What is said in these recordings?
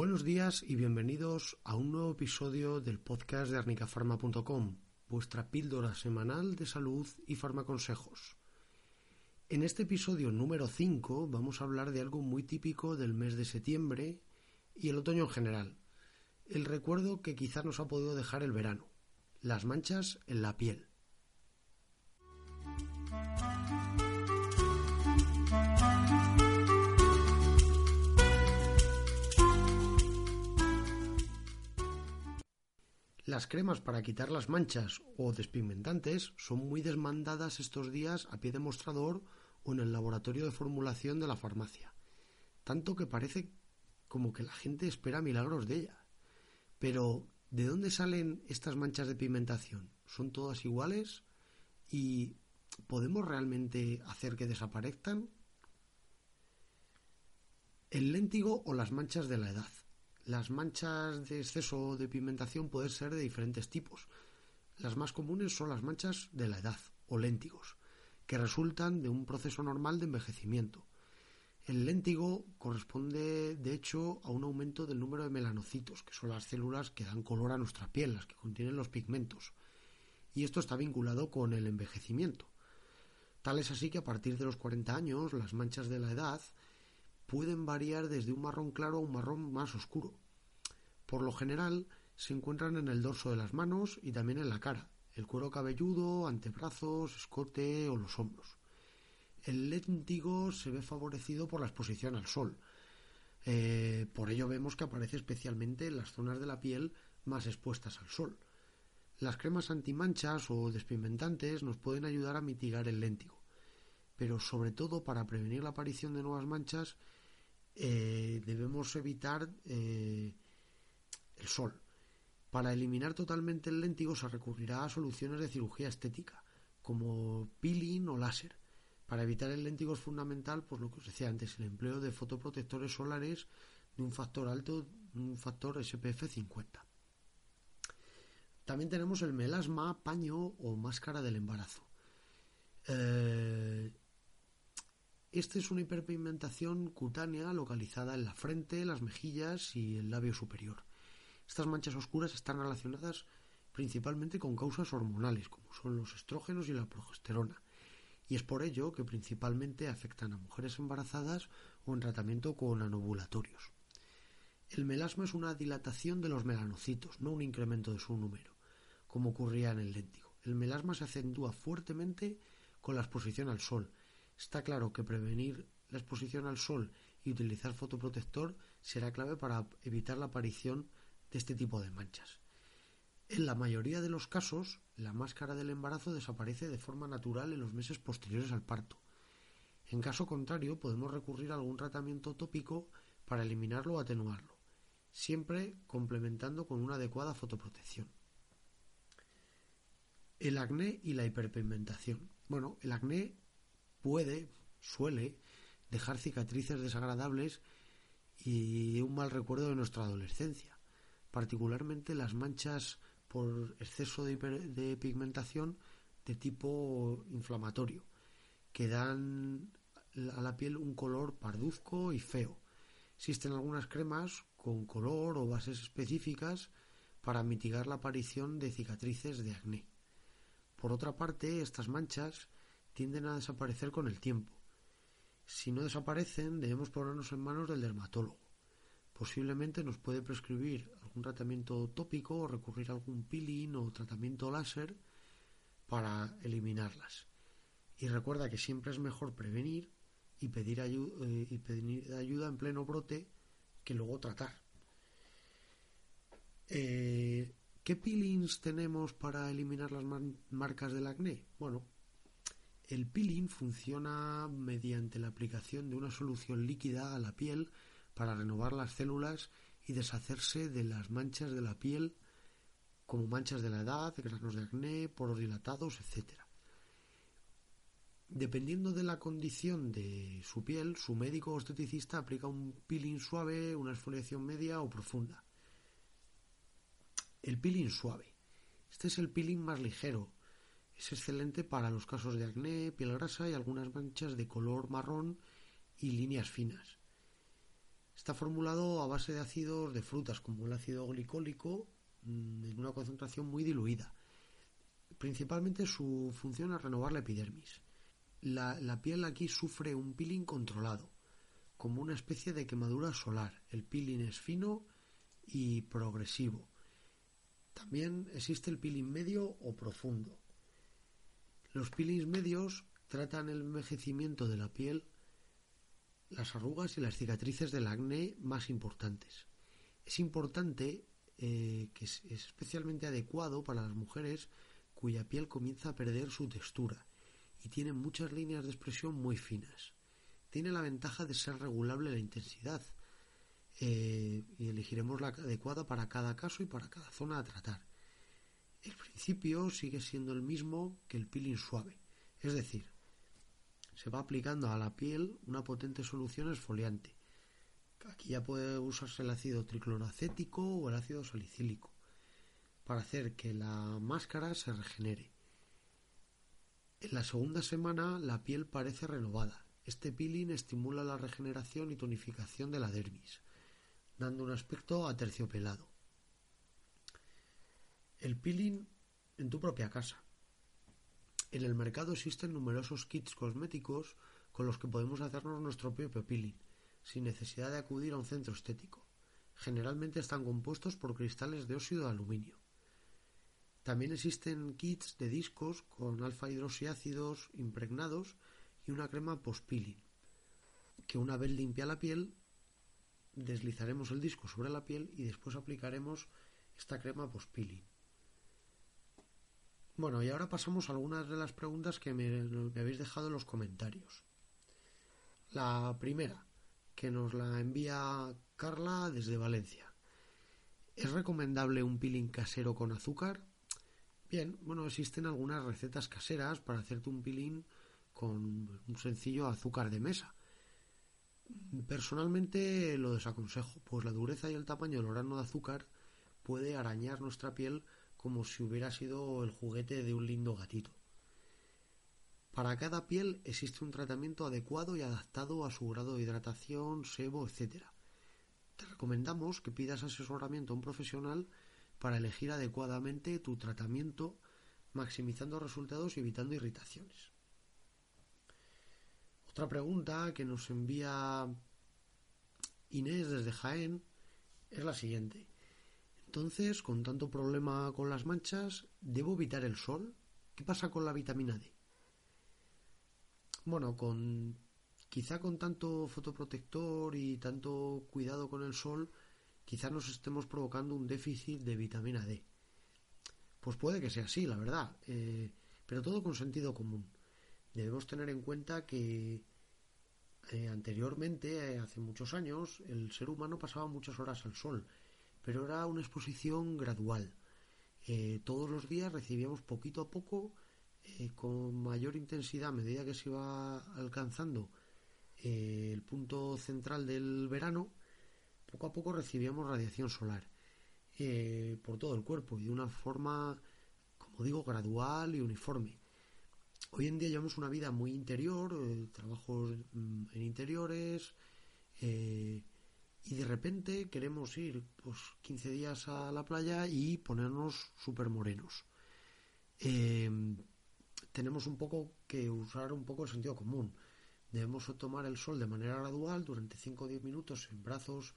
Buenos días y bienvenidos a un nuevo episodio del podcast de arnicafarma.com, vuestra píldora semanal de salud y farmaconsejos. En este episodio número 5 vamos a hablar de algo muy típico del mes de septiembre y el otoño en general, el recuerdo que quizá nos ha podido dejar el verano, las manchas en la piel. Las cremas para quitar las manchas o despigmentantes son muy desmandadas estos días a pie de mostrador o en el laboratorio de formulación de la farmacia, tanto que parece como que la gente espera milagros de ella. Pero, ¿de dónde salen estas manchas de pigmentación? ¿Son todas iguales? ¿Y podemos realmente hacer que desaparezcan? El léntigo o las manchas de la edad. Las manchas de exceso de pigmentación pueden ser de diferentes tipos. Las más comunes son las manchas de la edad o léntigos, que resultan de un proceso normal de envejecimiento. El léntigo corresponde, de hecho, a un aumento del número de melanocitos, que son las células que dan color a nuestra piel, las que contienen los pigmentos. Y esto está vinculado con el envejecimiento. Tal es así que a partir de los 40 años, las manchas de la edad pueden variar desde un marrón claro a un marrón más oscuro. Por lo general se encuentran en el dorso de las manos y también en la cara, el cuero cabelludo, antebrazos, escote o los hombros. El léntigo se ve favorecido por la exposición al sol. Eh, por ello vemos que aparece especialmente en las zonas de la piel más expuestas al sol. Las cremas antimanchas o despigmentantes nos pueden ayudar a mitigar el léntigo, pero sobre todo para prevenir la aparición de nuevas manchas eh, debemos evitar eh, el sol. Para eliminar totalmente el léntigo se recurrirá a soluciones de cirugía estética, como peeling o láser. Para evitar el léntigo es fundamental, por lo que os decía antes, el empleo de fotoprotectores solares de un factor alto, un factor SPF 50. También tenemos el melasma, paño o máscara del embarazo. Eh, esta es una hiperpigmentación cutánea localizada en la frente, las mejillas y el labio superior. Estas manchas oscuras están relacionadas principalmente con causas hormonales, como son los estrógenos y la progesterona, y es por ello que principalmente afectan a mujeres embarazadas o en tratamiento con anovulatorios. El melasma es una dilatación de los melanocitos, no un incremento de su número, como ocurría en el léntigo. El melasma se acentúa fuertemente con la exposición al sol, Está claro que prevenir la exposición al sol y utilizar fotoprotector será clave para evitar la aparición de este tipo de manchas. En la mayoría de los casos, la máscara del embarazo desaparece de forma natural en los meses posteriores al parto. En caso contrario, podemos recurrir a algún tratamiento tópico para eliminarlo o atenuarlo, siempre complementando con una adecuada fotoprotección. El acné y la hiperpigmentación. Bueno, el acné puede, suele, dejar cicatrices desagradables y un mal recuerdo de nuestra adolescencia, particularmente las manchas por exceso de, pigmentación de tipo inflamatorio, que dan a la piel un color parduzco y feo. Existen algunas cremas con color o bases específicas para mitigar la aparición de cicatrices de acné. Por otra parte, estas manchas tienden a desaparecer con el tiempo. Si no desaparecen, debemos ponernos en manos del dermatólogo. Posiblemente nos puede prescribir algún tratamiento tópico o recurrir a algún peeling o tratamiento láser para eliminarlas. Y recuerda que siempre es mejor prevenir y pedir, eh, y pedir ayuda en pleno brote que luego tratar. Eh, ¿Qué peelings tenemos para eliminar las marcas del acné? Bueno, El peeling funciona mediante la aplicación de una solución líquida a la piel para renovar las células y deshacerse de las manchas de la piel como manchas de la edad, granos de acné, poros dilatados, etc. Dependiendo de la condición de su piel, su médico o esteticista aplica un peeling suave, una exfoliación media o profunda. El peeling suave. Este es el peeling más ligero. Es excelente para los casos de acné, piel grasa y algunas manchas de color marrón y líneas finas. Está formulado a base de ácidos de frutas como el ácido glicólico mm, en una concentración muy diluida. Principalmente su función es renovar la epidermis. La, la, piel aquí sufre un peeling controlado, como una especie de quemadura solar. El peeling es fino y progresivo. También existe el peeling medio o profundo. Los peelings medios tratan el envejecimiento de la piel las arrugas y las cicatrices del acné más importantes. Es importante eh, que es especialmente adecuado para las mujeres cuya piel comienza a perder su textura y tiene muchas líneas de expresión muy finas. Tiene la ventaja de ser regulable la intensidad eh, y elegiremos la adecuada para cada caso y para cada zona a tratar. El principio sigue siendo el mismo que el peeling suave, es decir, se va aplicando a la piel una potente solución esfoliante. Aquí ya puede usarse el ácido tricloroacético o el ácido salicílico para hacer que la máscara se regenere. En la segunda semana la piel parece renovada. Este peeling estimula la regeneración y tonificación de la dermis, dando un aspecto aterciopelado. El peeling en tu propia casa. En el mercado existen numerosos kits cosméticos con los que podemos hacernos nuestro propio peeling, sin necesidad de acudir a un centro estético. Generalmente están compuestos por cristales de óxido de aluminio. También existen kits de discos con alfa hidroxiácidos impregnados y una crema post-peeling, que una vez limpia la piel, deslizaremos el disco sobre la piel y después aplicaremos esta crema post-peeling. Bueno, y ahora pasamos a algunas de las preguntas que me, habéis dejado en los comentarios. La primera, que nos la envía Carla desde Valencia. ¿Es recomendable un peeling casero con azúcar? Bien, bueno, existen algunas recetas caseras para hacerte un peeling con un sencillo azúcar de mesa. Personalmente lo desaconsejo, pues la dureza y el tamaño del grano de azúcar puede arañar nuestra piel como si hubiera sido el juguete de un lindo gatito. Para cada piel existe un tratamiento adecuado y adaptado a su grado de hidratación, sebo, etc. Te recomendamos que pidas asesoramiento a un profesional para elegir adecuadamente tu tratamiento, maximizando resultados y evitando irritaciones. Otra pregunta que nos envía Inés desde Jaén es la siguiente. Entonces, con tanto problema con las manchas, ¿debo evitar el sol? ¿Qué pasa con la vitamina D? Bueno, con quizá con tanto fotoprotector y tanto cuidado con el sol, quizá nos estemos provocando un déficit de vitamina D. Pues puede que sea así, la verdad, eh, pero todo con sentido común. Debemos tener en cuenta que eh, anteriormente, eh, hace muchos años, el ser humano pasaba muchas horas al sol pero era una exposición gradual. Eh, todos los días recibíamos poquito a poco, eh, con mayor intensidad a medida que se iba alcanzando eh, el punto central del verano, poco a poco recibíamos radiación solar por todo el cuerpo y de una forma, como digo, gradual y uniforme. Hoy en día llevamos una vida muy interior, trabajos mm, en interiores, y de repente queremos ir pues 15 días a la playa y ponernos súper morenos. Em, tenemos un poco que usar un poco el sentido común. Debemos tomar el sol de manera gradual durante 5 o 10 minutos en brazos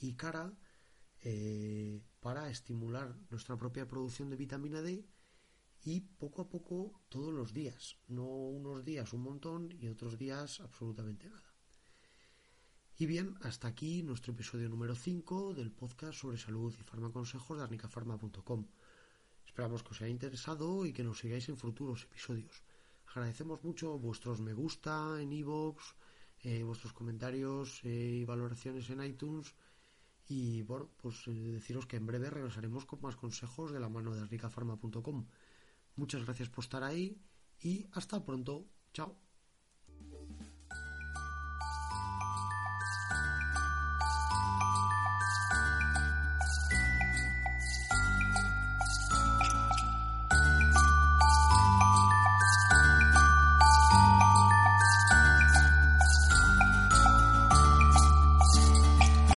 y cara eh, para estimular nuestra propia producción de vitamina D y poco a poco todos los días, no unos días un montón y otros días absolutamente nada. Y bien, hasta aquí nuestro episodio número 5 del podcast sobre salud y farmaconsejos de arnicafarma.com. Esperamos que os haya interesado y que nos sigáis en futuros episodios. Agradecemos mucho vuestros me gusta en iVoox, eh, vuestros comentarios y valoraciones en iTunes. Y bueno, pues deciros que en breve regresaremos con más consejos de la mano de ricafarma.com. Muchas gracias por estar ahí y hasta pronto. Chao.